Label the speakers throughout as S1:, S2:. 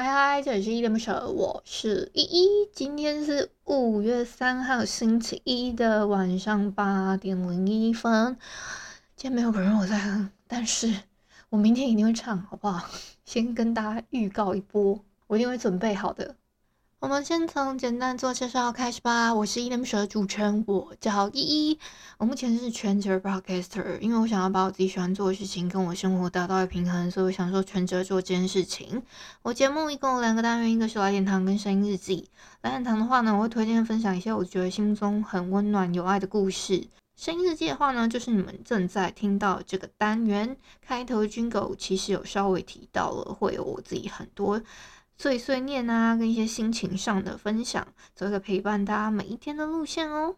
S1: 嗨嗨，这里是伊莲不舍，我是依依。今天是五月三号星期一的晚上八点零一分。今天没有人我在哼，但是我明天一定会唱，好不好？先跟大家预告一波，我一定会准备好的。我们先从简单做介绍开始吧。我是依依恋不舍的主持人，我叫依依。我目前是全职 podcaster，因为我想要把我自己喜欢做的事情跟我生活达到一平衡，所以我想说全职做这件事情。我节目一共有两个单元，一个是来点糖跟声音日记。来点糖的话呢，我会推荐分享一些我觉得心中很温暖有爱的故事。声音日记的话呢，就是你们正在听到这个单元开头 Jingle，其实有稍微提到了，会有我自己很多。碎碎念啊，跟一些心情上的分享，做一个陪伴大家每一天的路线哦。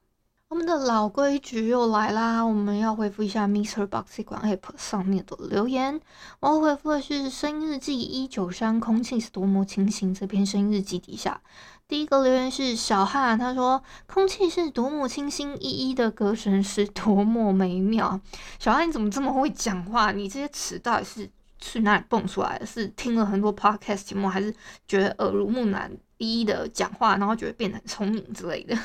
S1: 我们的老规矩又来啦，我们要回复一下 MixerBox 管 App 上面的留言。我要回复的是声音日记一九三，空气是多么清新。这篇声音日记底下，第一个留言是小汉，他说：“空气是多么清新，一一的歌声是多么美妙。”小汉，你怎么这么会讲话？你这些词到底是？是哪里蹦出来的？是听了很多 podcast 节目，还是觉得耳濡目染一一的讲话，然后觉得变得很聪明之类的？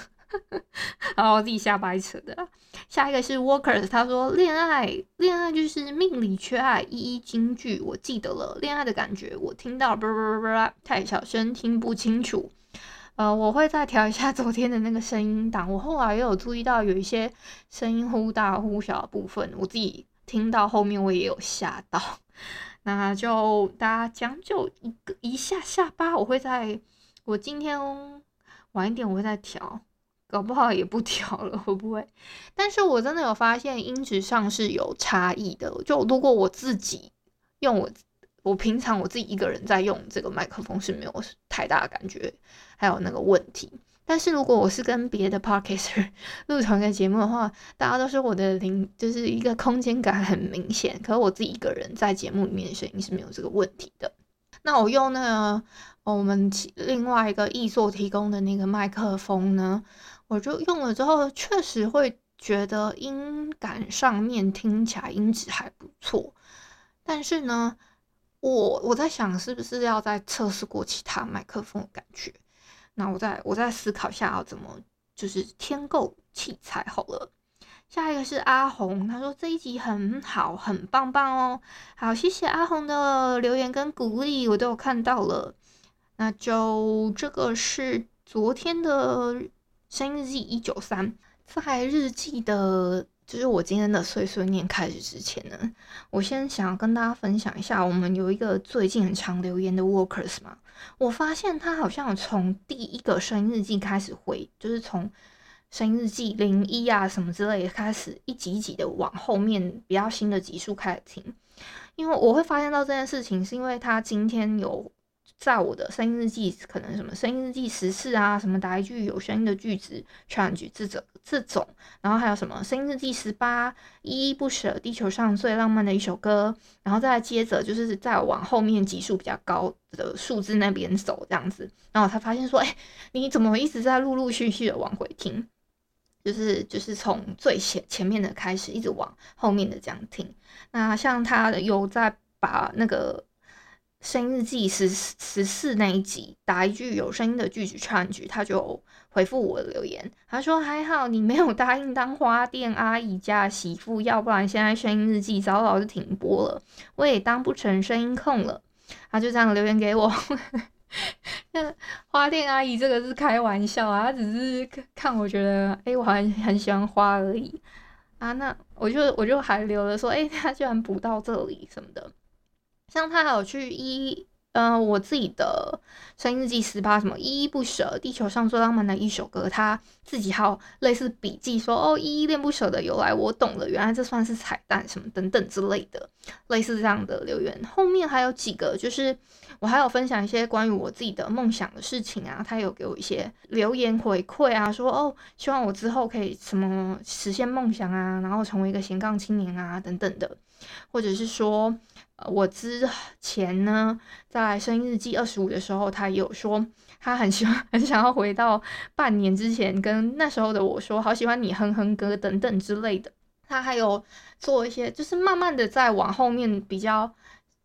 S1: 然后自己瞎掰扯的。下一个是 Walkers，他说恋爱，恋爱就是命里缺爱。一一金句，我记得了。恋爱的感觉，我听到，不不不不，太小声，听不清楚。呃，我会再调一下昨天的那个声音档。我后来也有注意到有一些声音忽大忽小的部分，我自己听到后面我也有吓到。那就大家将就一个一下下吧，我会在，我今天晚一点我会再调，搞不好也不调了，会不会？但是我真的有发现音质上是有差异的。就如果我自己用我，我平常我自己一个人在用这个麦克风是没有太大的感觉，还有那个问题。但是如果我是跟别的 podcaster 录同一个节目的话，大家都说我的灵就是一个空间感很明显，可是我自己一个人在节目里面声音是没有这个问题的。那我用那个我们另外一个艺硕提供的那个麦克风呢，我就用了之后，确实会觉得音感上面听起来音质还不错。但是呢，我我在想是不是要再测试过其他麦克风的感觉。那我再我再思考一下要怎么就是添购器材好了。下一个是阿红，他说这一集很好，很棒棒哦。好，谢谢阿红的留言跟鼓励，我都有看到了。那就这个是昨天的声音日记一九三，在日记的。就是我今天的碎碎念开始之前呢，我先想要跟大家分享一下，我们有一个最近很常留言的 Workers 嘛，我发现他好像从第一个声音日记开始回，就是从声音日记零一啊什么之类的开始，一集一集的往后面比较新的集数开始听，因为我会发现到这件事情，是因为他今天有。在我的声音日记，可能什么声音日记十四啊，什么打一句有声音的句子唱一句这种这种，然后还有什么声音日记十八，依依不舍，地球上最浪漫的一首歌，然后再接着就是再往后面级数比较高的数字那边走这样子，然后他发现说，哎，你怎么一直在陆陆续续的往回听，就是就是从最前前面的开始，一直往后面的这样听，那像他有在把那个。声音日记十十四那一集，打一句有声音的句子串句，他就回复我的留言。他说：“还好你没有答应当花店阿姨家媳妇，要不然现在声音日记早早就停播了，我也当不成声音控了。”他就这样留言给我。那 花店阿姨这个是开玩笑啊，他只是看我觉得，哎、欸，我很很喜欢花而已啊。那我就我就还留了说，哎、欸，他居然补到这里什么的。像他还有去一呃，我自己的声音日记十八什么依依不舍，地球上最浪漫的一首歌，他自己还有类似笔记说哦，依依恋不舍的由来我懂了，原来这算是彩蛋什么等等之类的，类似这样的留言。后面还有几个，就是我还有分享一些关于我自己的梦想的事情啊，他有给我一些留言回馈啊，说哦，希望我之后可以什么实现梦想啊，然后成为一个斜杠青年啊等等的，或者是说。呃，我之前呢，在声音日记二十五的时候，他有说他很喜欢，很想要回到半年之前，跟那时候的我说，好喜欢你哼哼歌等等之类的。他还有做一些，就是慢慢的在往后面比较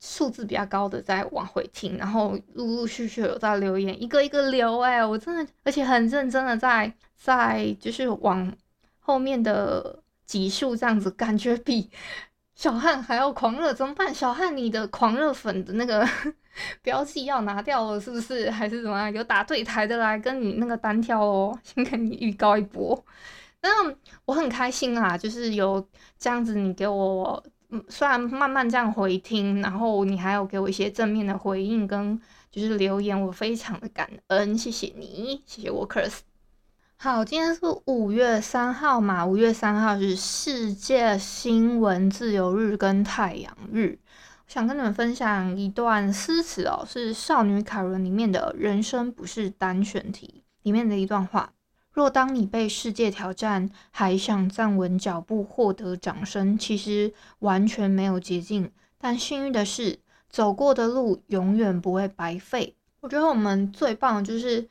S1: 数字比较高的再往回听，然后陆陆续续有在留言，一个一个留，哎，我真的，而且很认真的在在就是往后面的集数这样子，感觉比。小汉还要狂热怎么办？小汉，你的狂热粉的那个 标记要拿掉了是不是？还是怎么样？有打对台的来跟你那个单挑哦，先跟你预告一波。那我很开心啊，就是有这样子，你给我，虽然慢慢这样回听，然后你还有给我一些正面的回应跟就是留言，我非常的感恩，谢谢你，谢谢 Workers。好，今天是五月三号嘛？五月三号是世界新闻自由日跟太阳日。我想跟你们分享一段诗词哦，是《少女凯伦》里面的“人生不是单选题”里面的一段话：若当你被世界挑战，还想站稳脚步获得掌声，其实完全没有捷径。但幸运的是，走过的路永远不会白费。我觉得我们最棒的就是。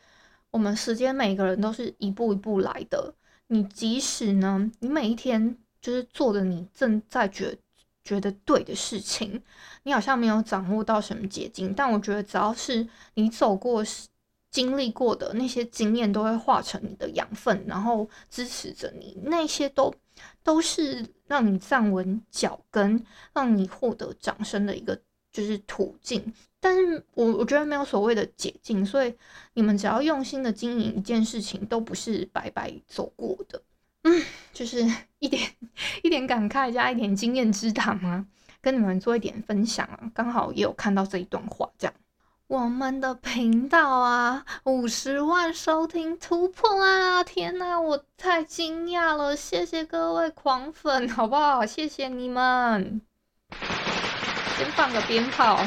S1: 我们时间每个人都是一步一步来的。你即使呢，你每一天就是做的你正在觉觉得对的事情，你好像没有掌握到什么捷径。但我觉得只要是你走过、经历过的那些经验，都会化成你的养分，然后支持着你。那些都都是让你站稳脚跟，让你获得掌声的一个就是途径。但是我我觉得没有所谓的捷径，所以你们只要用心的经营一件事情，都不是白白走过的。嗯，就是一点一点感慨加一点经验之谈啊，跟你们做一点分享啊，刚好也有看到这一段话，这样。我们的频道啊，五十万收听突破啊！天哪，我太惊讶了！谢谢各位狂粉，好不好？谢谢你们。先放个鞭炮。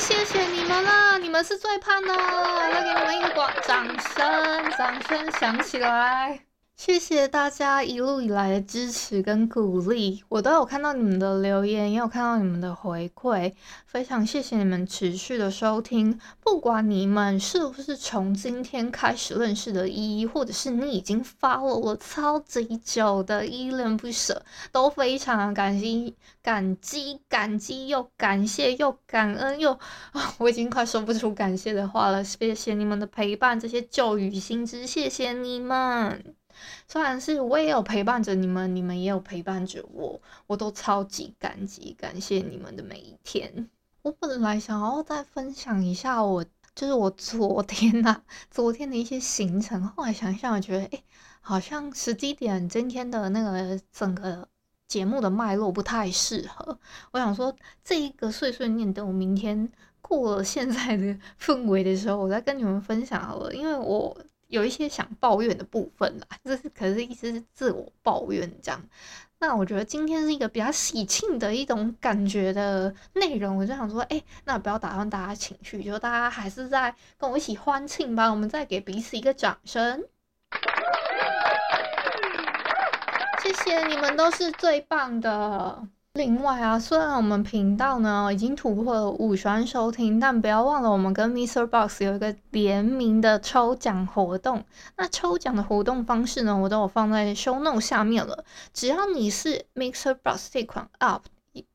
S1: 谢谢你们了，你们是最棒的，来给你们一个掌声，掌声响起来。谢谢大家一路以来的支持跟鼓励，我都有看到你们的留言，也有看到你们的回馈，非常谢谢你们持续的收听。不管你们是不是从今天开始认识的依依，或者是你已经发了我超级久的依恋不舍，都非常感激、感激、感激又感谢又感恩又啊，我已经快说不出感谢的话了。谢谢你们的陪伴，这些旧雨新知，谢谢你们。虽然是我也有陪伴着你们，你们也有陪伴着我，我都超级感激，感谢你们的每一天。我本来想要再分享一下我，就是我昨天呐、啊，昨天的一些行程，后来想想，我觉得，哎，好像时机点今天的那个整个节目的脉络不太适合。我想说，这一个碎碎念，等我明天过了现在的氛围的时候，我再跟你们分享好了，因为我。有一些想抱怨的部分啦，这是可是意思是自我抱怨这样。那我觉得今天是一个比较喜庆的一种感觉的内容，我就想说，哎、那不要打断大家情绪，就大家还是在跟我一起欢庆吧，我们再给彼此一个掌声。谢谢你们，都是最棒的。另外啊，虽然我们频道呢已经突破了五十万收听，但不要忘了我们跟 MixerBox 有一个联名的抽奖活动。那抽奖的活动方式呢，我都有放在 Show Note 下面了。只要你是 MixerBox 这款 App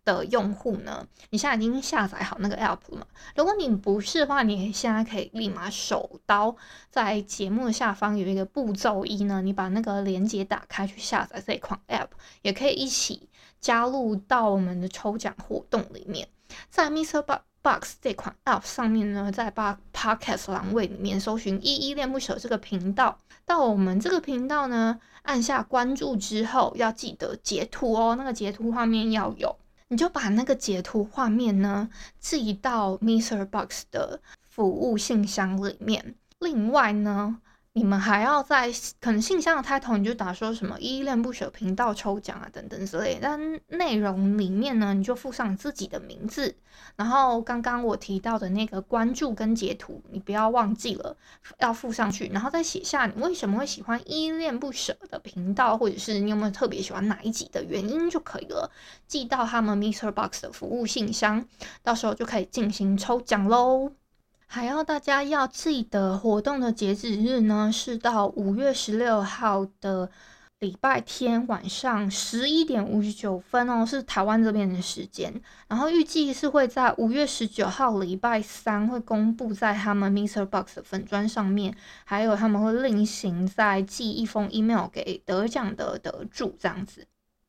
S1: 的用户呢，你现在已经下载好那个 App 了嘛？如果你不是的话，你现在可以立马手刀在节目的下方有一个步骤一呢，你把那个链接打开去下载这款 App，也可以一起。加入到我们的抽奖活动里面，在 MixerBox 这款 App 上面呢，在把 Podcast 栏位里面搜寻“依依恋不舍”这个频道，到我们这个频道呢，按下关注之后，要记得截图哦，那个截图画面要有你就把那个截图画面呢寄到 Mr. Box 的服务信箱里面。另外呢，你们还要在可能信箱的开头你就打说什么“依恋不舍频道抽奖啊”等等之类，但内容里面呢，你就附上自己的名字，然后刚刚我提到的那个关注跟截图，你不要忘记了要附上去，然后再写下你为什么会喜欢依恋不舍的频道，或者是你有没有特别喜欢哪一集的原因就可以了，寄到他们 Mr. Box 的服务信箱，到时候就可以进行抽奖喽。还要大家要记得，活动的截止日呢是到五月十六号的礼拜天晚上十一点五十九分哦，是台湾这边的时间。然后预计是会在五月十九号礼拜三会公布在他们 MixerBox 的粉专上面，还有他们会另行再寄一封 email 给得奖的得主这样子。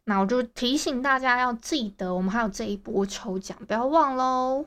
S1: 那我就提醒大家要记得，我们还有这一波抽奖，不要忘喽。